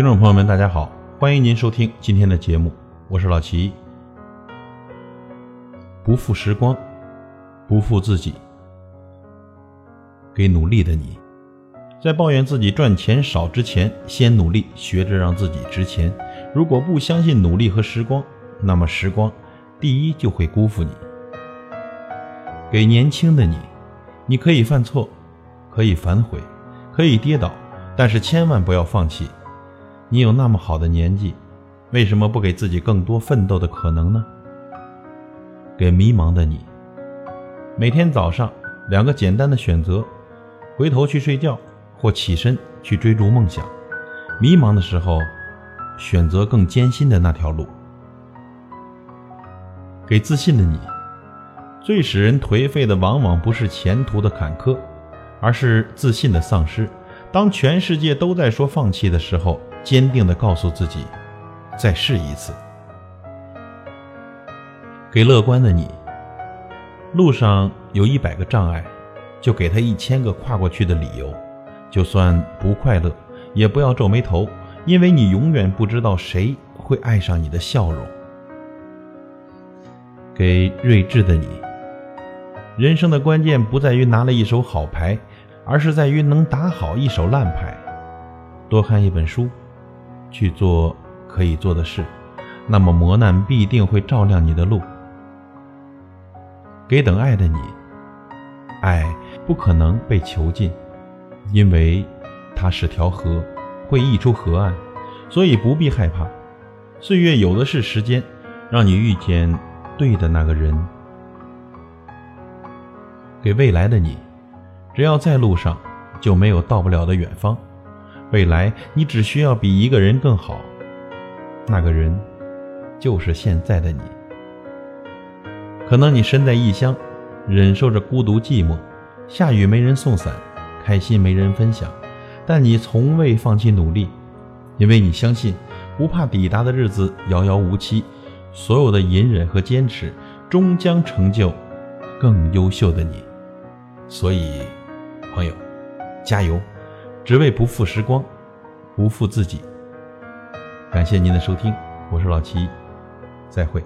听众朋友们，大家好，欢迎您收听今天的节目，我是老齐。不负时光，不负自己。给努力的你，在抱怨自己赚钱少之前，先努力学着让自己值钱。如果不相信努力和时光，那么时光第一就会辜负你。给年轻的你，你可以犯错，可以反悔，可以跌倒，但是千万不要放弃。你有那么好的年纪，为什么不给自己更多奋斗的可能呢？给迷茫的你，每天早上两个简单的选择：回头去睡觉，或起身去追逐梦想。迷茫的时候，选择更艰辛的那条路。给自信的你，最使人颓废的往往不是前途的坎坷，而是自信的丧失。当全世界都在说放弃的时候，坚定地告诉自己，再试一次。给乐观的你，路上有一百个障碍，就给他一千个跨过去的理由。就算不快乐，也不要皱眉头，因为你永远不知道谁会爱上你的笑容。给睿智的你，人生的关键不在于拿了一手好牌，而是在于能打好一手烂牌。多看一本书。去做可以做的事，那么磨难必定会照亮你的路。给等爱的你，爱不可能被囚禁，因为它是条河，会溢出河岸，所以不必害怕。岁月有的是时间，让你遇见对的那个人。给未来的你，只要在路上，就没有到不了的远方。未来，你只需要比一个人更好，那个人就是现在的你。可能你身在异乡，忍受着孤独寂寞，下雨没人送伞，开心没人分享，但你从未放弃努力，因为你相信，不怕抵达的日子遥遥无期，所有的隐忍和坚持，终将成就更优秀的你。所以，朋友，加油！只为不负时光，不负自己。感谢您的收听，我是老齐，再会。